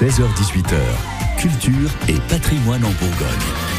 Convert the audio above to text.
16h-18h, culture et patrimoine en Bourgogne.